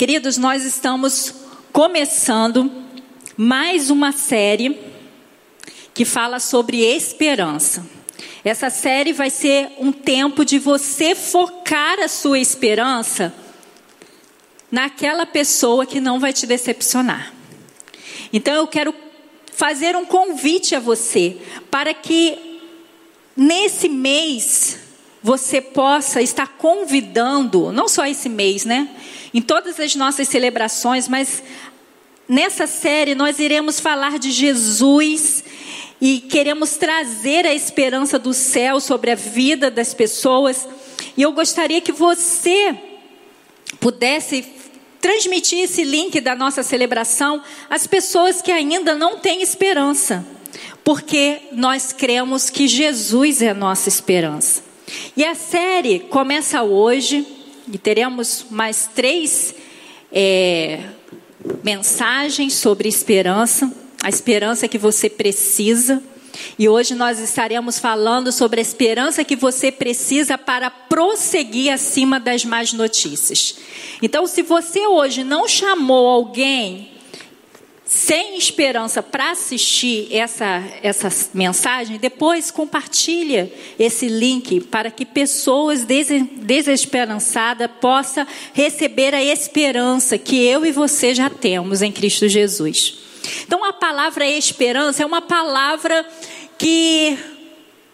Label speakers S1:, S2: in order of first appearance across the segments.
S1: Queridos, nós estamos começando mais uma série que fala sobre esperança. Essa série vai ser um tempo de você focar a sua esperança naquela pessoa que não vai te decepcionar. Então eu quero fazer um convite a você para que nesse mês você possa estar convidando, não só esse mês, né? Em todas as nossas celebrações, mas nessa série nós iremos falar de Jesus e queremos trazer a esperança do céu sobre a vida das pessoas. E eu gostaria que você pudesse transmitir esse link da nossa celebração às pessoas que ainda não têm esperança, porque nós cremos que Jesus é a nossa esperança. E a série começa hoje e teremos mais três é, mensagens sobre esperança, a esperança que você precisa. E hoje nós estaremos falando sobre a esperança que você precisa para prosseguir acima das más notícias. Então, se você hoje não chamou alguém sem esperança para assistir essa, essa mensagem, depois compartilha esse link para que pessoas desesperançadas possam receber a esperança que eu e você já temos em Cristo Jesus. Então a palavra esperança é uma palavra que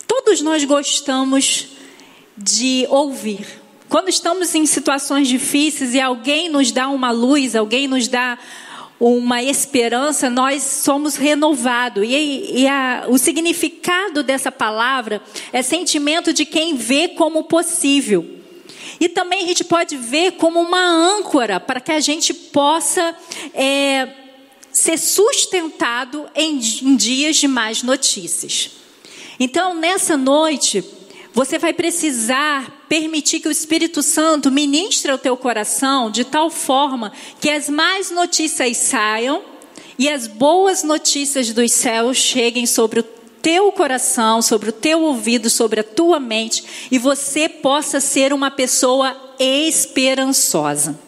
S1: todos nós gostamos de ouvir. Quando estamos em situações difíceis e alguém nos dá uma luz, alguém nos dá uma esperança, nós somos renovados. E, e a, o significado dessa palavra é sentimento de quem vê como possível. E também a gente pode ver como uma âncora para que a gente possa é, ser sustentado em, em dias de mais notícias. Então, nessa noite, você vai precisar permitir que o Espírito Santo ministre o teu coração de tal forma que as más notícias saiam e as boas notícias dos céus cheguem sobre o teu coração, sobre o teu ouvido, sobre a tua mente e você possa ser uma pessoa esperançosa.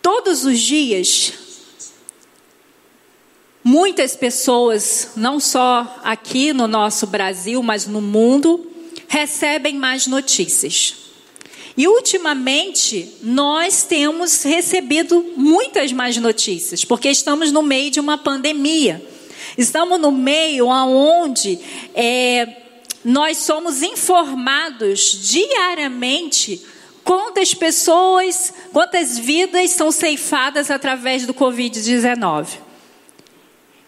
S1: Todos os dias Muitas pessoas, não só aqui no nosso Brasil, mas no mundo, recebem mais notícias. E ultimamente nós temos recebido muitas mais notícias, porque estamos no meio de uma pandemia. Estamos no meio onde é, nós somos informados diariamente quantas pessoas, quantas vidas são ceifadas através do Covid-19.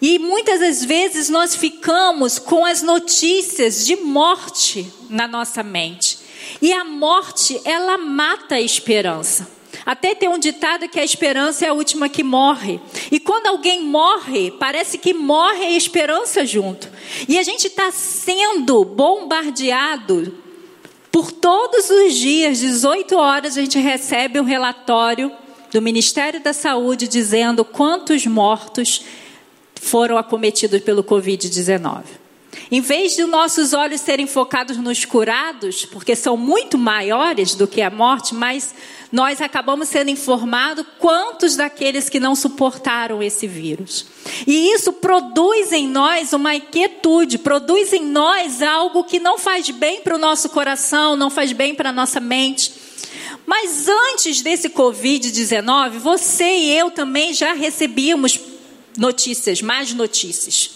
S1: E muitas das vezes nós ficamos com as notícias de morte na nossa mente. E a morte, ela mata a esperança. Até tem um ditado que a esperança é a última que morre. E quando alguém morre, parece que morre a esperança junto. E a gente está sendo bombardeado por todos os dias, 18 horas, a gente recebe um relatório do Ministério da Saúde dizendo quantos mortos foram acometidos pelo Covid-19. Em vez de nossos olhos serem focados nos curados, porque são muito maiores do que a morte, mas nós acabamos sendo informados quantos daqueles que não suportaram esse vírus. E isso produz em nós uma inquietude, produz em nós algo que não faz bem para o nosso coração, não faz bem para a nossa mente. Mas antes desse Covid-19, você e eu também já recebíamos notícias, mais notícias.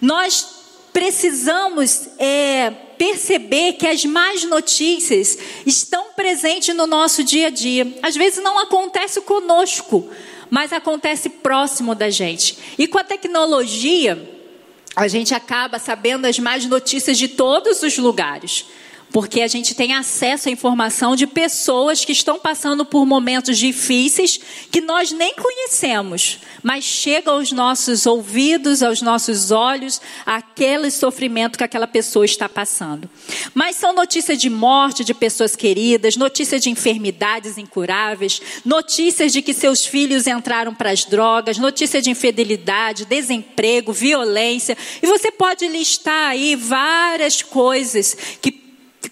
S1: Nós precisamos é, perceber que as más notícias estão presentes no nosso dia a dia. Às vezes não acontece conosco, mas acontece próximo da gente. E com a tecnologia, a gente acaba sabendo as más notícias de todos os lugares porque a gente tem acesso à informação de pessoas que estão passando por momentos difíceis que nós nem conhecemos, mas chega aos nossos ouvidos, aos nossos olhos, aquele sofrimento que aquela pessoa está passando. Mas são notícias de morte de pessoas queridas, notícias de enfermidades incuráveis, notícias de que seus filhos entraram para as drogas, notícias de infidelidade, desemprego, violência, e você pode listar aí várias coisas que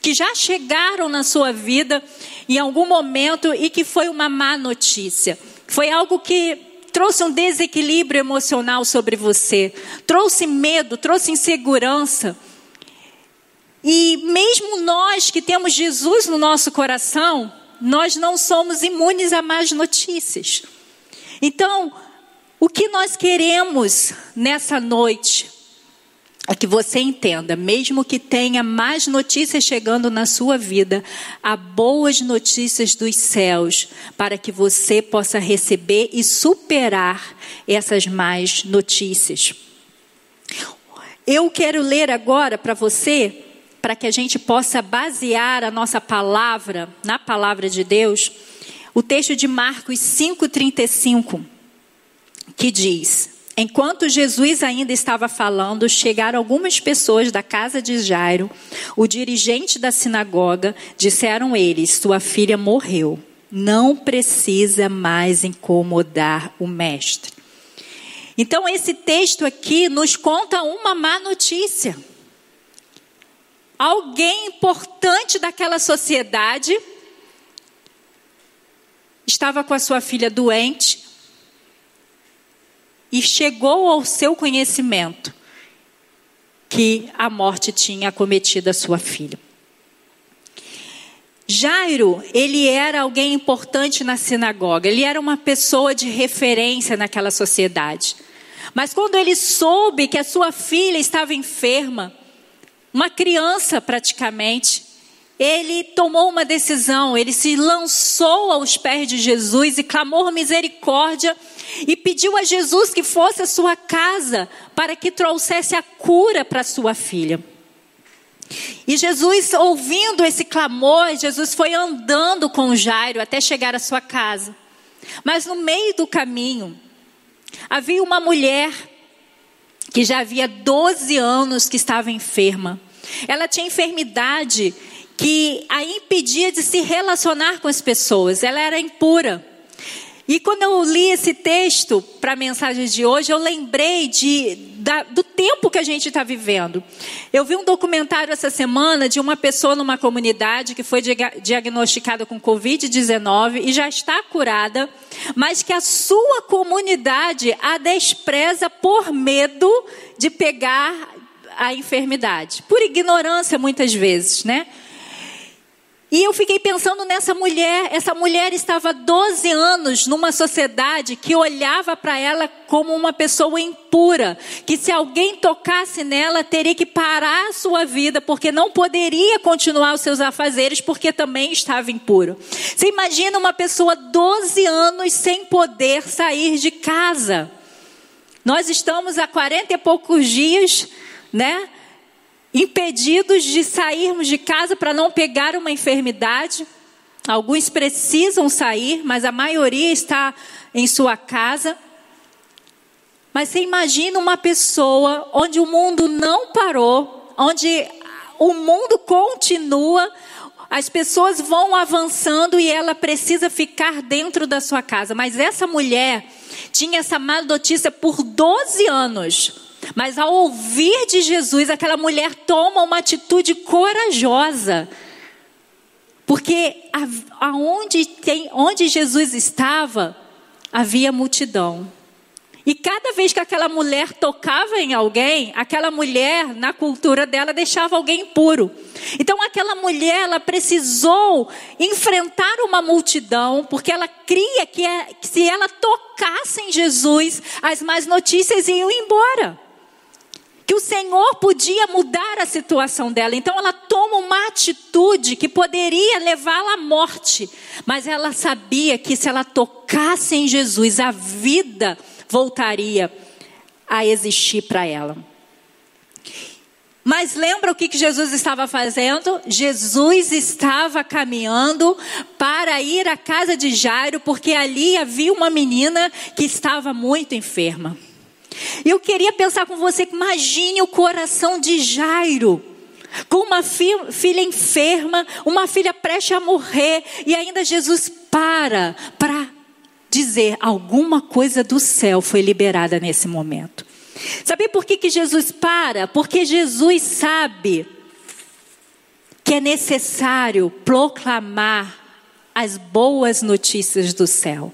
S1: que já chegaram na sua vida em algum momento e que foi uma má notícia. Foi algo que trouxe um desequilíbrio emocional sobre você, trouxe medo, trouxe insegurança. E mesmo nós que temos Jesus no nosso coração, nós não somos imunes a más notícias. Então, o que nós queremos nessa noite é que você entenda, mesmo que tenha mais notícias chegando na sua vida, há boas notícias dos céus para que você possa receber e superar essas más notícias. Eu quero ler agora para você, para que a gente possa basear a nossa palavra na palavra de Deus, o texto de Marcos 5,35 que diz: Enquanto Jesus ainda estava falando, chegaram algumas pessoas da casa de Jairo, o dirigente da sinagoga, disseram eles: Sua filha morreu, não precisa mais incomodar o mestre. Então, esse texto aqui nos conta uma má notícia. Alguém importante daquela sociedade estava com a sua filha doente e chegou ao seu conhecimento que a morte tinha acometido a sua filha. Jairo, ele era alguém importante na sinagoga, ele era uma pessoa de referência naquela sociedade. Mas quando ele soube que a sua filha estava enferma, uma criança praticamente, ele tomou uma decisão, ele se lançou aos pés de Jesus e clamou misericórdia e pediu a Jesus que fosse à sua casa para que trouxesse a cura para sua filha. E Jesus, ouvindo esse clamor, Jesus foi andando com Jairo até chegar à sua casa. Mas no meio do caminho, havia uma mulher que já havia 12 anos que estava enferma. Ela tinha enfermidade que a impedia de se relacionar com as pessoas. Ela era impura. E quando eu li esse texto para a mensagem de hoje, eu lembrei de, da, do tempo que a gente está vivendo. Eu vi um documentário essa semana de uma pessoa numa comunidade que foi diagnosticada com Covid-19 e já está curada, mas que a sua comunidade a despreza por medo de pegar a enfermidade. Por ignorância, muitas vezes, né? E eu fiquei pensando nessa mulher. Essa mulher estava 12 anos numa sociedade que olhava para ela como uma pessoa impura, que se alguém tocasse nela teria que parar a sua vida, porque não poderia continuar os seus afazeres, porque também estava impuro. Você imagina uma pessoa 12 anos sem poder sair de casa. Nós estamos há 40 e poucos dias, né? Impedidos de sairmos de casa para não pegar uma enfermidade. Alguns precisam sair, mas a maioria está em sua casa. Mas você imagina uma pessoa onde o mundo não parou, onde o mundo continua, as pessoas vão avançando e ela precisa ficar dentro da sua casa. Mas essa mulher tinha essa má notícia por 12 anos. Mas ao ouvir de Jesus, aquela mulher toma uma atitude corajosa. Porque aonde tem, onde Jesus estava, havia multidão. E cada vez que aquela mulher tocava em alguém, aquela mulher, na cultura dela, deixava alguém impuro. Então aquela mulher, ela precisou enfrentar uma multidão, porque ela cria que, é, que se ela tocasse em Jesus, as más notícias iam embora que o Senhor podia mudar a situação dela. Então ela toma uma atitude que poderia levá-la à morte, mas ela sabia que se ela tocasse em Jesus, a vida voltaria a existir para ela. Mas lembra o que, Jesus estava fazendo? Jesus estava caminhando para ir à casa de Jairo, porque ali havia uma menina que estava muito enferma. Eu queria pensar com você, imagine o coração de Jairo. Com uma filha enferma, uma filha prestes a morrer, e ainda Jesus para para dizer alguma coisa do céu foi liberada nesse momento. Sabe por que, que Jesus para? Porque Jesus sabe que é necessário proclamar as boas notícias do céu.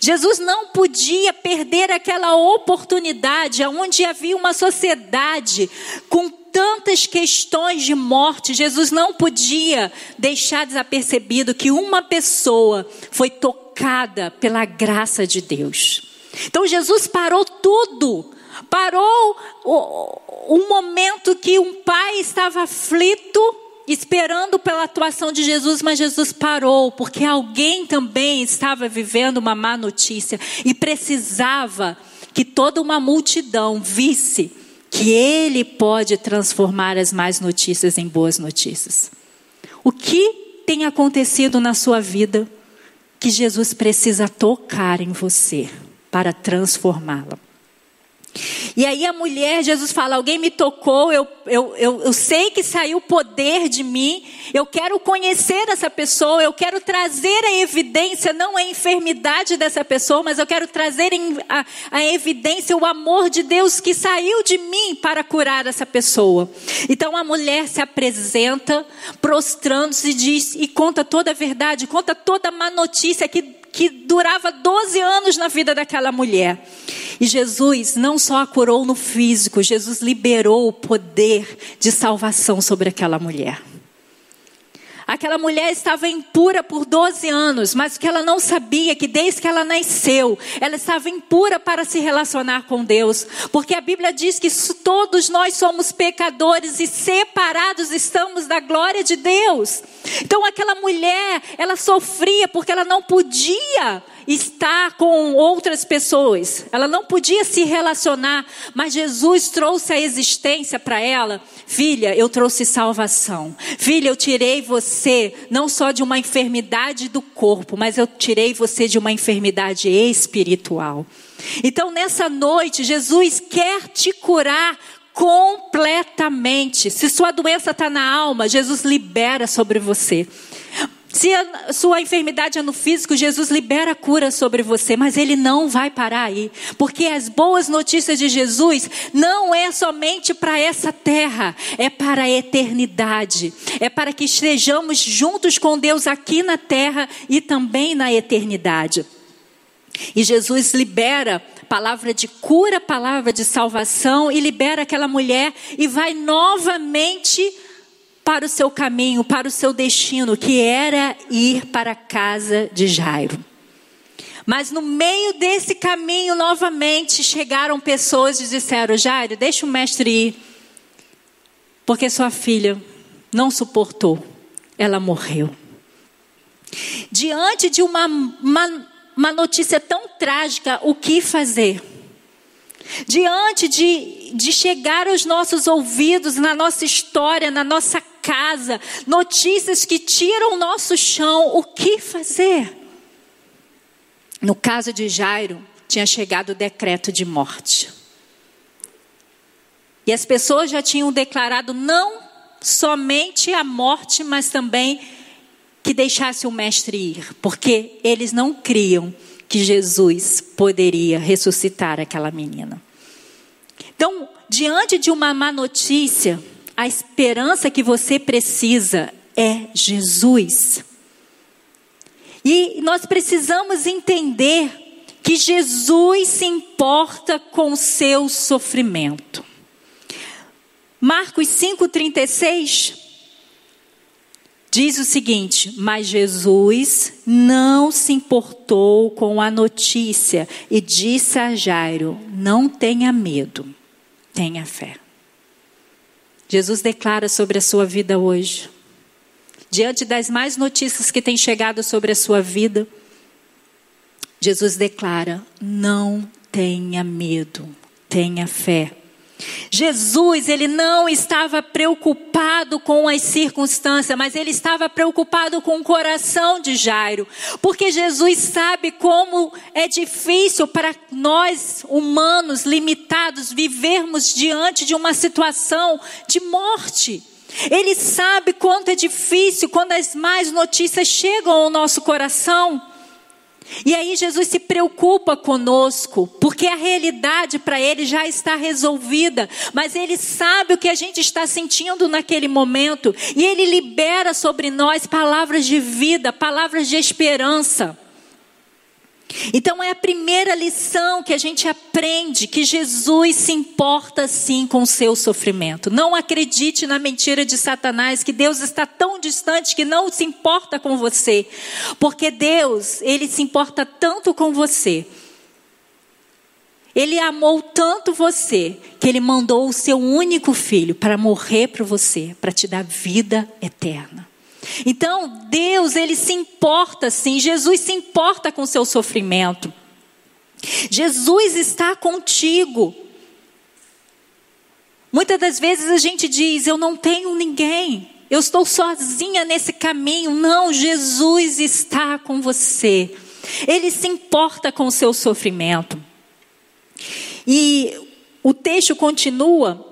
S1: Jesus não podia perder aquela oportunidade onde havia uma sociedade com tantas questões de morte. Jesus não podia deixar desapercebido que uma pessoa foi tocada pela graça de Deus. Então Jesus parou tudo. Parou o, o momento que um pai estava aflito esperando pela atuação de Jesus, mas Jesus parou, porque alguém também estava vivendo uma má notícia e precisava que toda uma multidão visse que Ele pode transformar as más notícias em boas notícias. O que tem acontecido na sua vida que Jesus precisa tocar em você para transformá-la? E aí a mulher, Jesus fala: Alguém me tocou, eu, eu, eu, eu sei que saiu poder de mim, eu quero conhecer essa pessoa, eu quero trazer a evidência, não a enfermidade dessa pessoa, mas eu quero trazer a, a evidência, o amor de Deus que saiu de mim para curar essa pessoa. Então a mulher se apresenta, prostrando-se diz, e conta toda a verdade, conta toda a má notícia que que durava 12 anos na vida daquela mulher. E Jesus não só a curou no físico, Jesus liberou o poder de salvação sobre aquela mulher. Aquela mulher estava impura por 12 anos, mas o que ela não sabia é que desde que ela nasceu, ela estava impura para se relacionar com Deus, porque a Bíblia diz que todos nós somos pecadores e separados estamos da glória de Deus. Então aquela mulher, ela sofria porque ela não podia estar com outras pessoas. Ela não podia se relacionar, mas Jesus trouxe a existência para ela. Filha, eu trouxe salvação. Filha, eu tirei você não só de uma enfermidade do corpo, mas eu tirei você de uma enfermidade espiritual. Então, nessa noite, Jesus quer te curar completamente. Se sua doença está na alma, Jesus libera sobre você. Se a sua enfermidade é no físico, Jesus libera cura sobre você, mas ele não vai parar aí, porque as boas notícias de Jesus não é somente para essa terra, é para a eternidade. É para que estejamos juntos com Deus aqui na terra e também na eternidade. E Jesus libera palavra de cura, palavra de salvação e libera aquela mulher e vai novamente para o seu caminho, para o seu destino, que era ir para a casa de Jairo. Mas no meio desse caminho, novamente, chegaram pessoas e disseram: Jairo, deixa o mestre ir, porque sua filha não suportou, ela morreu. Diante de uma, uma, uma notícia tão trágica, o que fazer? Diante de, de chegar aos nossos ouvidos, na nossa história, na nossa casa, notícias que tiram o nosso chão, o que fazer? No caso de Jairo, tinha chegado o decreto de morte. E as pessoas já tinham declarado não somente a morte, mas também que deixasse o mestre ir, porque eles não criam que Jesus poderia ressuscitar aquela menina. Então, diante de uma má notícia, a esperança que você precisa é Jesus. E nós precisamos entender que Jesus se importa com o seu sofrimento. Marcos 5,36 diz o seguinte: Mas Jesus não se importou com a notícia e disse a Jairo: Não tenha medo, tenha fé. Jesus declara sobre a sua vida hoje. Diante das mais notícias que têm chegado sobre a sua vida, Jesus declara: não tenha medo, tenha fé. Jesus, ele não estava preocupado com as circunstâncias, mas ele estava preocupado com o coração de Jairo, porque Jesus sabe como é difícil para nós, humanos limitados, vivermos diante de uma situação de morte. Ele sabe quanto é difícil quando as más notícias chegam ao nosso coração. E aí Jesus se preocupa conosco, porque a realidade para ele já está resolvida, mas ele sabe o que a gente está sentindo naquele momento, e ele libera sobre nós palavras de vida, palavras de esperança. Então é a primeira lição que a gente aprende que Jesus se importa sim com o seu sofrimento. Não acredite na mentira de Satanás que Deus está tão distante que não se importa com você. Porque Deus, ele se importa tanto com você. Ele amou tanto você que ele mandou o seu único filho para morrer por você, para te dar vida eterna. Então, Deus, ele se importa sim, Jesus se importa com o seu sofrimento. Jesus está contigo. Muitas das vezes a gente diz: Eu não tenho ninguém, eu estou sozinha nesse caminho. Não, Jesus está com você. Ele se importa com o seu sofrimento. E o texto continua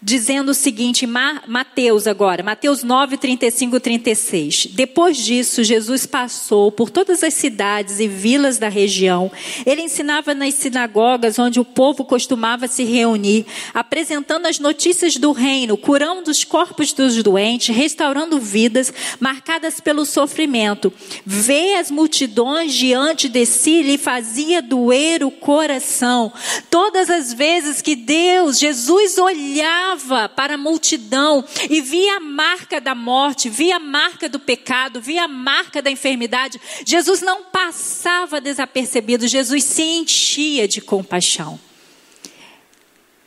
S1: dizendo o seguinte, Mateus agora, Mateus 9, 35 36. Depois disso, Jesus passou por todas as cidades e vilas da região. Ele ensinava nas sinagogas onde o povo costumava se reunir, apresentando as notícias do reino, curando os corpos dos doentes, restaurando vidas marcadas pelo sofrimento. Vê as multidões diante de si, lhe fazia doer o coração. Todas as vezes que Deus, Jesus olhava olhava para a multidão e via a marca da morte, via a marca do pecado, via a marca da enfermidade, Jesus não passava desapercebido, Jesus se enchia de compaixão.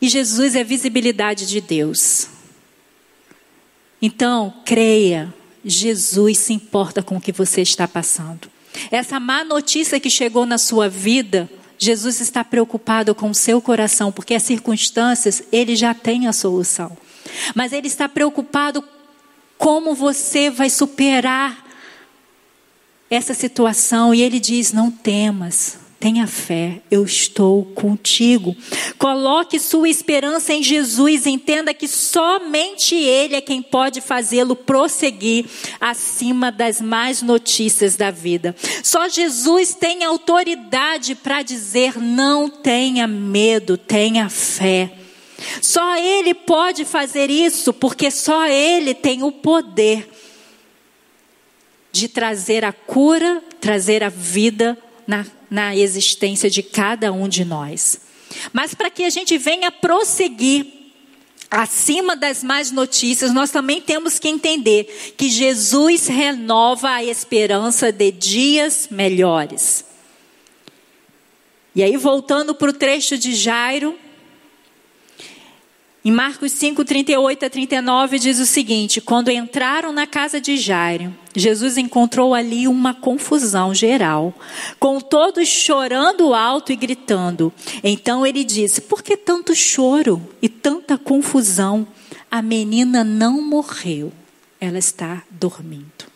S1: E Jesus é a visibilidade de Deus. Então, creia, Jesus se importa com o que você está passando. Essa má notícia que chegou na sua vida, Jesus está preocupado com o seu coração, porque as circunstâncias, ele já tem a solução. Mas ele está preocupado como você vai superar essa situação. E ele diz: Não temas, Tenha fé, eu estou contigo. Coloque sua esperança em Jesus, entenda que somente Ele é quem pode fazê-lo prosseguir acima das más notícias da vida. Só Jesus tem autoridade para dizer: não tenha medo, tenha fé. Só Ele pode fazer isso, porque só Ele tem o poder de trazer a cura, trazer a vida na na existência de cada um de nós. Mas para que a gente venha prosseguir acima das más notícias, nós também temos que entender que Jesus renova a esperança de dias melhores. E aí, voltando para o trecho de Jairo, em Marcos 5, 38 a 39 diz o seguinte: Quando entraram na casa de Jairo, Jesus encontrou ali uma confusão geral, com todos chorando alto e gritando. Então ele disse: Por que tanto choro e tanta confusão? A menina não morreu, ela está dormindo.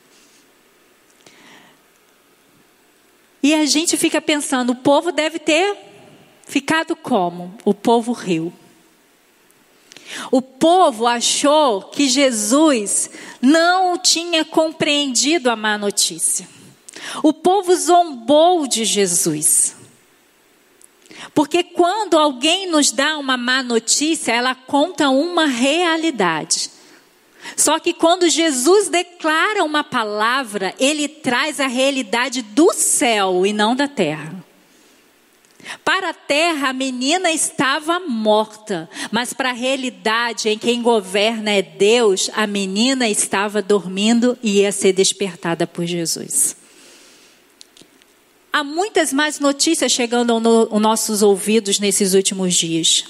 S1: E a gente fica pensando: o povo deve ter ficado como? O povo riu. O povo achou que Jesus não tinha compreendido a má notícia. O povo zombou de Jesus. Porque quando alguém nos dá uma má notícia, ela conta uma realidade. Só que quando Jesus declara uma palavra, ele traz a realidade do céu e não da terra. Para a terra, a menina estava morta, mas para a realidade em quem governa é Deus, a menina estava dormindo e ia ser despertada por Jesus. Há muitas mais notícias chegando aos nossos ouvidos nesses últimos dias.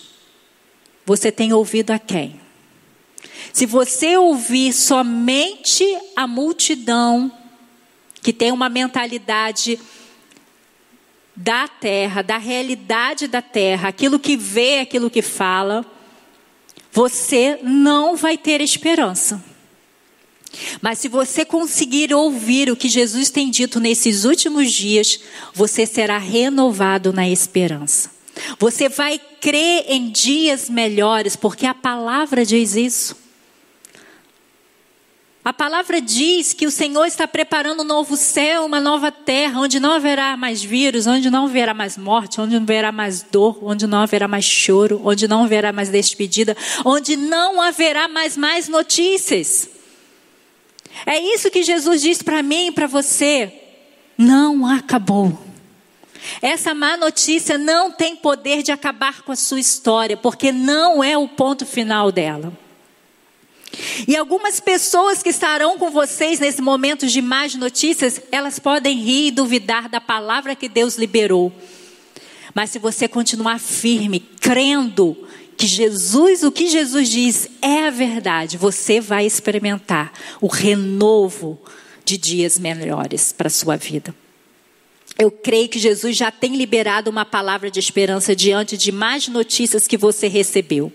S1: Você tem ouvido a quem? Se você ouvir somente a multidão que tem uma mentalidade da terra, da realidade da terra, aquilo que vê, aquilo que fala, você não vai ter esperança. Mas se você conseguir ouvir o que Jesus tem dito nesses últimos dias, você será renovado na esperança. Você vai crer em dias melhores, porque a palavra diz isso. A palavra diz que o Senhor está preparando um novo céu, uma nova terra, onde não haverá mais vírus, onde não haverá mais morte, onde não haverá mais dor, onde não haverá mais choro, onde não haverá mais despedida, onde não haverá mais mais notícias. É isso que Jesus diz para mim e para você. Não acabou. Essa má notícia não tem poder de acabar com a sua história, porque não é o ponto final dela. E algumas pessoas que estarão com vocês nesse momento de más notícias, elas podem rir e duvidar da palavra que Deus liberou. Mas se você continuar firme, crendo que Jesus, o que Jesus diz é a verdade, você vai experimentar o renovo de dias melhores para a sua vida. Eu creio que Jesus já tem liberado uma palavra de esperança diante de mais notícias que você recebeu.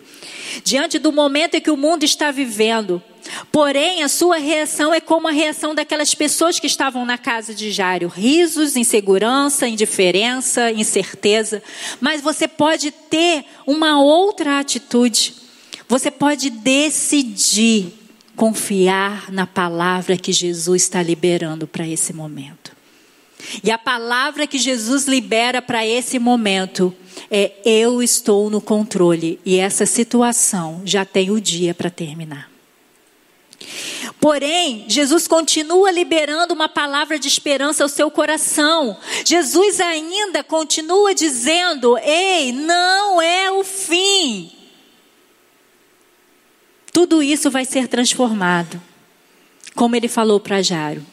S1: Diante do momento em que o mundo está vivendo. Porém, a sua reação é como a reação daquelas pessoas que estavam na casa de Jário: risos, insegurança, indiferença, incerteza. Mas você pode ter uma outra atitude. Você pode decidir confiar na palavra que Jesus está liberando para esse momento. E a palavra que Jesus libera para esse momento é: eu estou no controle e essa situação já tem o dia para terminar. Porém, Jesus continua liberando uma palavra de esperança ao seu coração. Jesus ainda continua dizendo: Ei, não é o fim. Tudo isso vai ser transformado. Como ele falou para Jairo.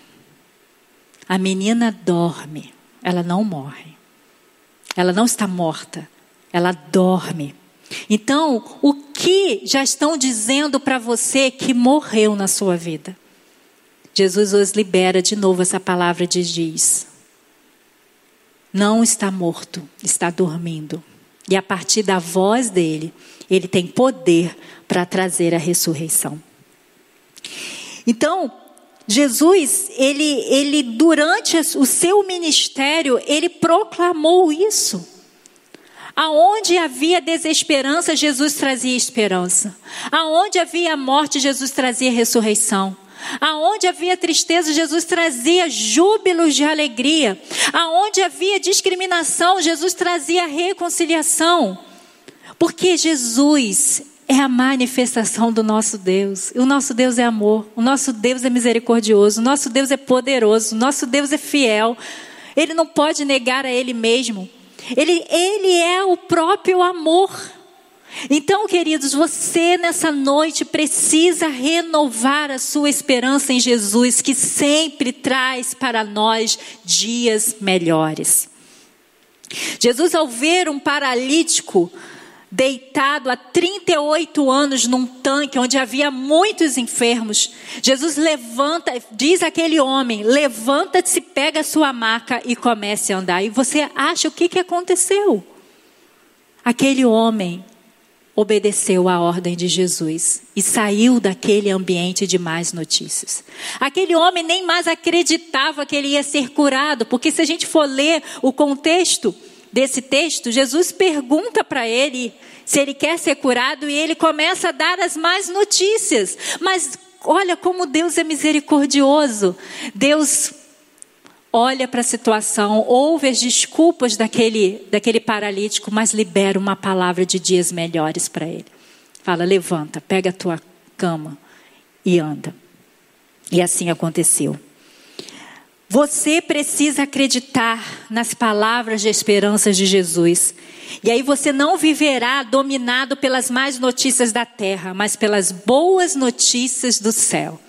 S1: A menina dorme, ela não morre. Ela não está morta, ela dorme. Então, o que já estão dizendo para você que morreu na sua vida? Jesus os libera de novo essa palavra de diz: Não está morto, está dormindo. E a partir da voz dele, ele tem poder para trazer a ressurreição. Então, Jesus, ele, ele durante o seu ministério, ele proclamou isso. Aonde havia desesperança, Jesus trazia esperança. Aonde havia morte, Jesus trazia ressurreição. Aonde havia tristeza, Jesus trazia júbilos de alegria. Aonde havia discriminação, Jesus trazia reconciliação. Porque Jesus é a manifestação do nosso Deus. O nosso Deus é amor, o nosso Deus é misericordioso, o nosso Deus é poderoso, o nosso Deus é fiel. Ele não pode negar a Ele mesmo. Ele, ele é o próprio amor. Então, queridos, você nessa noite precisa renovar a sua esperança em Jesus, que sempre traz para nós dias melhores. Jesus, ao ver um paralítico deitado há 38 anos num tanque onde havia muitos enfermos. Jesus levanta, diz aquele homem: levanta-se, pega a sua maca e comece a andar. E você acha o que, que aconteceu? Aquele homem obedeceu à ordem de Jesus e saiu daquele ambiente de mais notícias. Aquele homem nem mais acreditava que ele ia ser curado, porque se a gente for ler o contexto, desse texto, Jesus pergunta para ele se ele quer ser curado e ele começa a dar as más notícias. Mas olha como Deus é misericordioso. Deus olha para a situação, ouve as desculpas daquele, daquele paralítico, mas libera uma palavra de dias melhores para ele. Fala: levanta, pega a tua cama e anda. E assim aconteceu. Você precisa acreditar nas palavras de esperança de Jesus. E aí você não viverá dominado pelas más notícias da terra, mas pelas boas notícias do céu.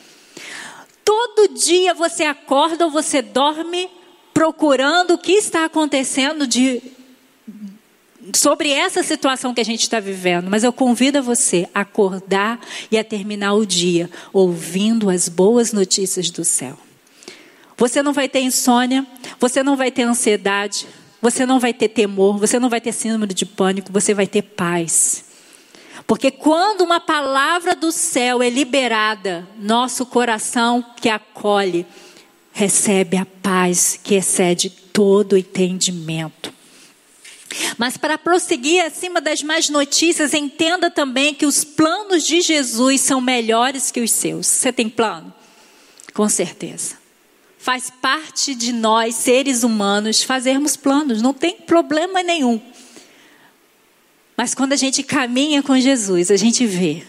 S1: Todo dia você acorda ou você dorme procurando o que está acontecendo de, sobre essa situação que a gente está vivendo, mas eu convido a você a acordar e a terminar o dia ouvindo as boas notícias do céu. Você não vai ter insônia, você não vai ter ansiedade, você não vai ter temor, você não vai ter síndrome de pânico, você vai ter paz. Porque quando uma palavra do céu é liberada, nosso coração que acolhe recebe a paz que excede todo entendimento. Mas para prosseguir acima das más notícias, entenda também que os planos de Jesus são melhores que os seus. Você tem plano? Com certeza. Faz parte de nós, seres humanos, fazermos planos, não tem problema nenhum. Mas quando a gente caminha com Jesus, a gente vê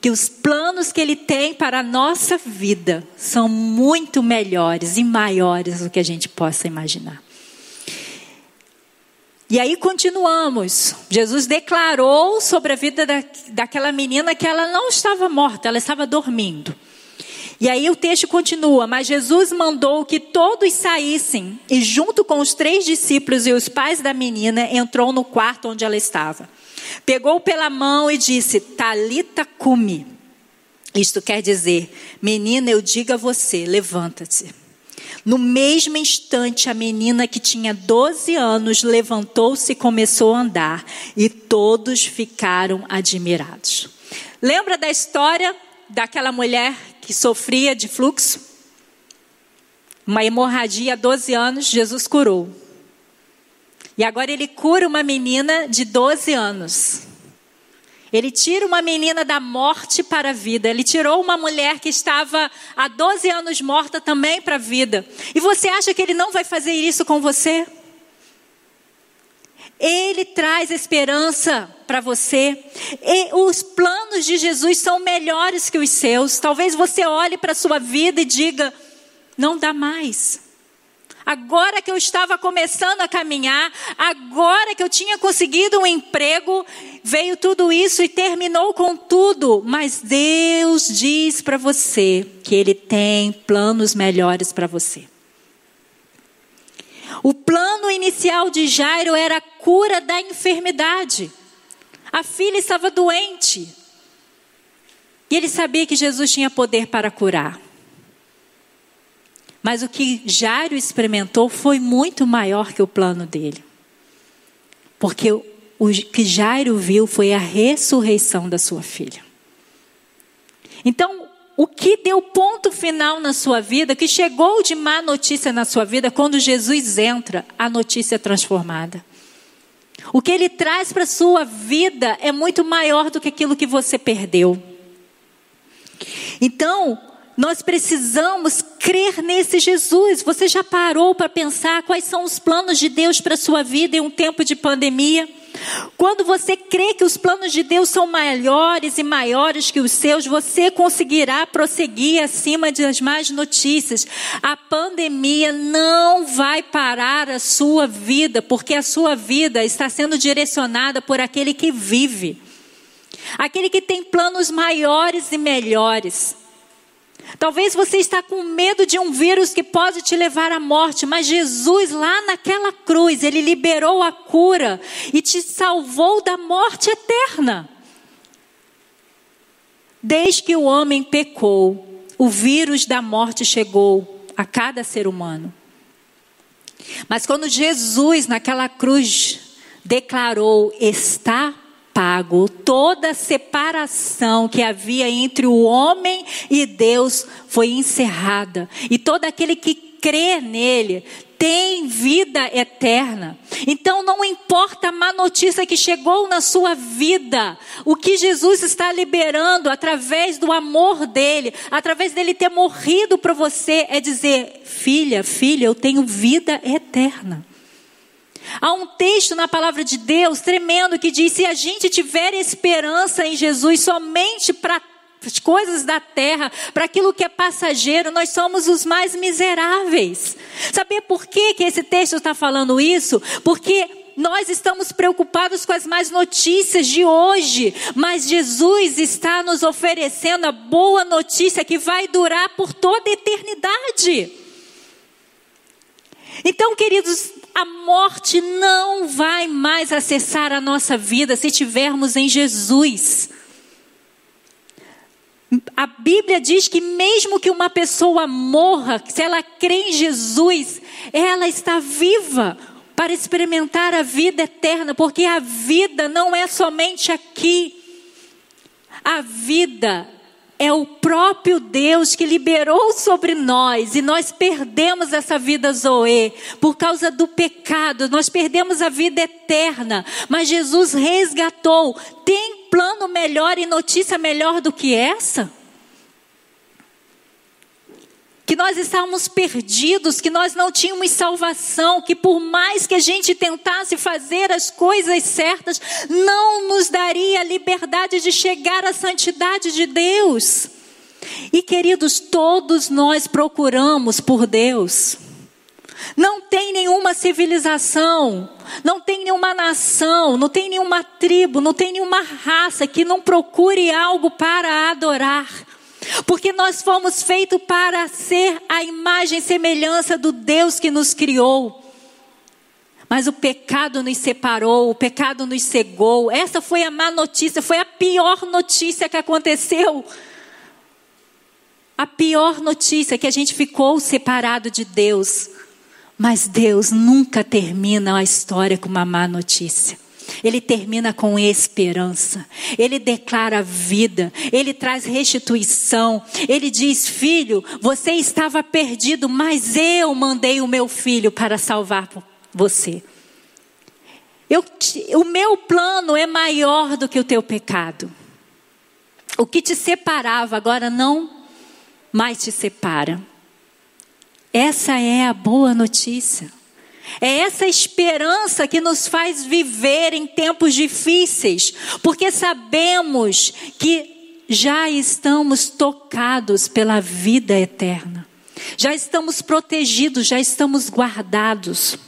S1: que os planos que Ele tem para a nossa vida são muito melhores e maiores do que a gente possa imaginar. E aí continuamos. Jesus declarou sobre a vida da, daquela menina que ela não estava morta, ela estava dormindo. E aí o texto continua: Mas Jesus mandou que todos saíssem, e junto com os três discípulos e os pais da menina, entrou no quarto onde ela estava. Pegou pela mão e disse: Talita cumi. Isto quer dizer, menina, eu digo a você, levanta-te. No mesmo instante, a menina que tinha 12 anos levantou-se e começou a andar, e todos ficaram admirados. Lembra da história daquela mulher que sofria de fluxo? Uma hemorragia há 12 anos, Jesus curou. E agora ele cura uma menina de 12 anos. Ele tira uma menina da morte para a vida. Ele tirou uma mulher que estava há 12 anos morta também para a vida. E você acha que ele não vai fazer isso com você? Ele traz esperança para você. E os planos de Jesus são melhores que os seus. Talvez você olhe para a sua vida e diga: não dá mais. Agora que eu estava começando a caminhar, agora que eu tinha conseguido um emprego, veio tudo isso e terminou com tudo. Mas Deus diz para você que Ele tem planos melhores para você. O plano inicial de Jairo era a cura da enfermidade. A filha estava doente. E ele sabia que Jesus tinha poder para curar. Mas o que Jairo experimentou foi muito maior que o plano dele. Porque o que Jairo viu foi a ressurreição da sua filha. Então, o que deu ponto final na sua vida, que chegou de má notícia na sua vida, quando Jesus entra, a notícia é transformada. O que ele traz para a sua vida é muito maior do que aquilo que você perdeu. Então, nós precisamos crer nesse Jesus. Você já parou para pensar quais são os planos de Deus para a sua vida em um tempo de pandemia? Quando você crê que os planos de Deus são maiores e maiores que os seus, você conseguirá prosseguir acima das más notícias. A pandemia não vai parar a sua vida, porque a sua vida está sendo direcionada por aquele que vive, aquele que tem planos maiores e melhores. Talvez você está com medo de um vírus que pode te levar à morte, mas Jesus lá naquela cruz, ele liberou a cura e te salvou da morte eterna. Desde que o homem pecou, o vírus da morte chegou a cada ser humano. Mas quando Jesus naquela cruz declarou: "Está pago, toda separação que havia entre o homem e Deus foi encerrada. E todo aquele que crê nele tem vida eterna. Então não importa a má notícia que chegou na sua vida, o que Jesus está liberando através do amor dele, através dele ter morrido para você, é dizer: filha, filha, eu tenho vida eterna. Há um texto na palavra de Deus tremendo que diz: se a gente tiver esperança em Jesus somente para as coisas da terra, para aquilo que é passageiro, nós somos os mais miseráveis. Saber por que, que esse texto está falando isso? Porque nós estamos preocupados com as más notícias de hoje, mas Jesus está nos oferecendo a boa notícia que vai durar por toda a eternidade. Então, queridos, a morte não vai mais acessar a nossa vida se estivermos em Jesus. A Bíblia diz que mesmo que uma pessoa morra, se ela crê em Jesus, ela está viva para experimentar a vida eterna, porque a vida não é somente aqui. A vida é o próprio Deus que liberou sobre nós e nós perdemos essa vida Zoe por causa do pecado, nós perdemos a vida eterna, mas Jesus resgatou. Tem plano melhor e notícia melhor do que essa? Que nós estávamos perdidos, que nós não tínhamos salvação, que por mais que a gente tentasse fazer as coisas certas, não nos daria a liberdade de chegar à santidade de Deus. E queridos, todos nós procuramos por Deus. Não tem nenhuma civilização, não tem nenhuma nação, não tem nenhuma tribo, não tem nenhuma raça que não procure algo para adorar. Porque nós fomos feitos para ser a imagem e semelhança do Deus que nos criou. Mas o pecado nos separou, o pecado nos cegou. Essa foi a má notícia, foi a pior notícia que aconteceu. A pior notícia é que a gente ficou separado de Deus. Mas Deus nunca termina a história com uma má notícia. Ele termina com esperança, ele declara vida, ele traz restituição. Ele diz: Filho, você estava perdido, mas eu mandei o meu filho para salvar você. Eu, o meu plano é maior do que o teu pecado. O que te separava agora não mais te separa. Essa é a boa notícia. É essa esperança que nos faz viver em tempos difíceis, porque sabemos que já estamos tocados pela vida eterna, já estamos protegidos, já estamos guardados.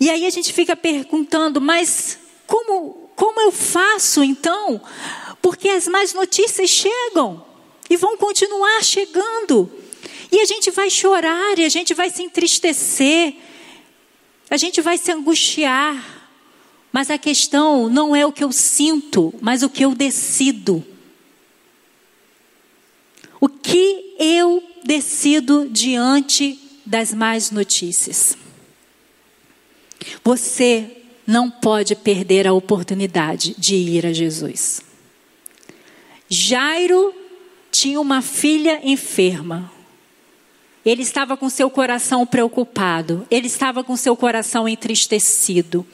S1: E aí a gente fica perguntando, mas como, como eu faço então? Porque as más notícias chegam e vão continuar chegando. E a gente vai chorar, e a gente vai se entristecer, a gente vai se angustiar. Mas a questão não é o que eu sinto, mas o que eu decido. O que eu decido diante das más notícias. Você não pode perder a oportunidade de ir a Jesus. Jairo tinha uma filha enferma. Ele estava com seu coração preocupado, ele estava com seu coração entristecido.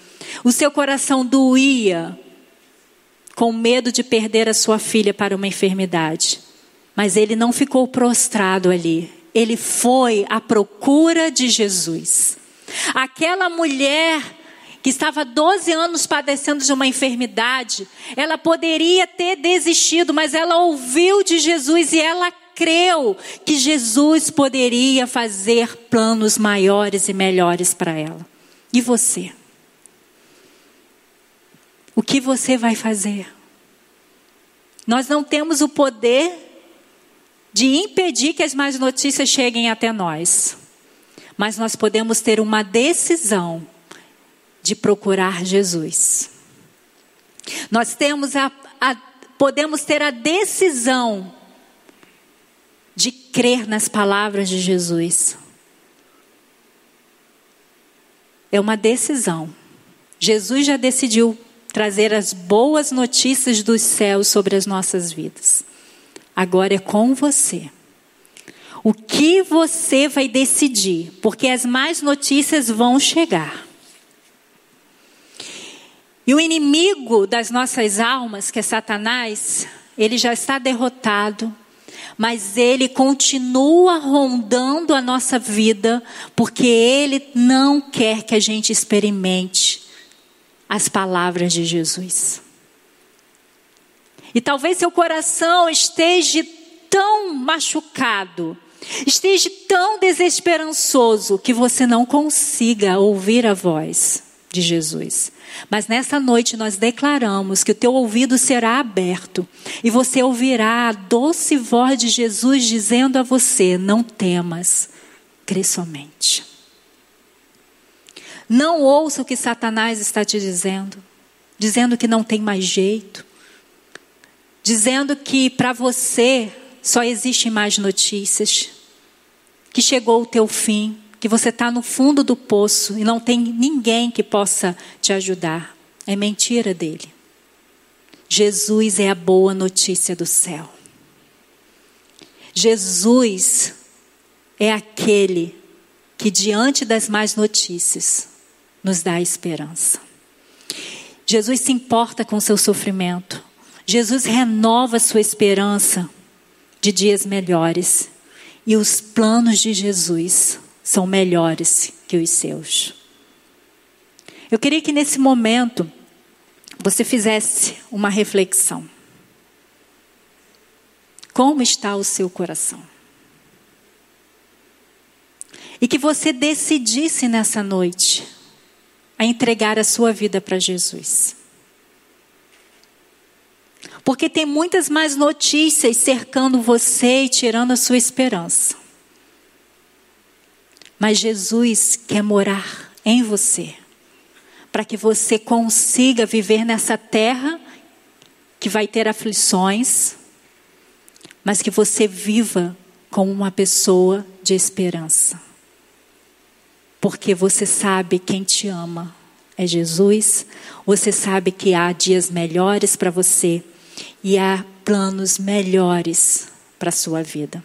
S1: O seu coração doía com medo de perder a sua filha para uma enfermidade. Mas ele não ficou prostrado ali. Ele foi à procura de Jesus. Aquela mulher que estava 12 anos padecendo de uma enfermidade, ela poderia ter desistido, mas ela ouviu de Jesus e ela creu que Jesus poderia fazer planos maiores e melhores para ela. E você? O que você vai fazer? Nós não temos o poder de impedir que as más notícias cheguem até nós, mas nós podemos ter uma decisão de procurar Jesus. Nós temos a, a podemos ter a decisão de crer nas palavras de Jesus. É uma decisão. Jesus já decidiu trazer as boas notícias dos céus sobre as nossas vidas. Agora é com você. O que você vai decidir? Porque as más notícias vão chegar. E o inimigo das nossas almas, que é Satanás, ele já está derrotado, mas ele continua rondando a nossa vida, porque ele não quer que a gente experimente as palavras de Jesus. E talvez seu coração esteja tão machucado, esteja tão desesperançoso, que você não consiga ouvir a voz de Jesus. Mas nessa noite nós declaramos que o teu ouvido será aberto e você ouvirá a doce voz de Jesus dizendo a você: não temas, crê somente. Não ouça o que Satanás está te dizendo, dizendo que não tem mais jeito, dizendo que para você só existem mais notícias, que chegou o teu fim, que você está no fundo do poço e não tem ninguém que possa te ajudar. É mentira dele. Jesus é a boa notícia do céu. Jesus é aquele que, diante das más notícias, nos dá esperança. Jesus se importa com o seu sofrimento. Jesus renova sua esperança de dias melhores. E os planos de Jesus são melhores que os seus. Eu queria que nesse momento você fizesse uma reflexão. Como está o seu coração? E que você decidisse nessa noite a entregar a sua vida para Jesus. Porque tem muitas mais notícias cercando você e tirando a sua esperança. Mas Jesus quer morar em você, para que você consiga viver nessa terra que vai ter aflições, mas que você viva como uma pessoa de esperança. Porque você sabe quem te ama é Jesus, você sabe que há dias melhores para você e há planos melhores para a sua vida.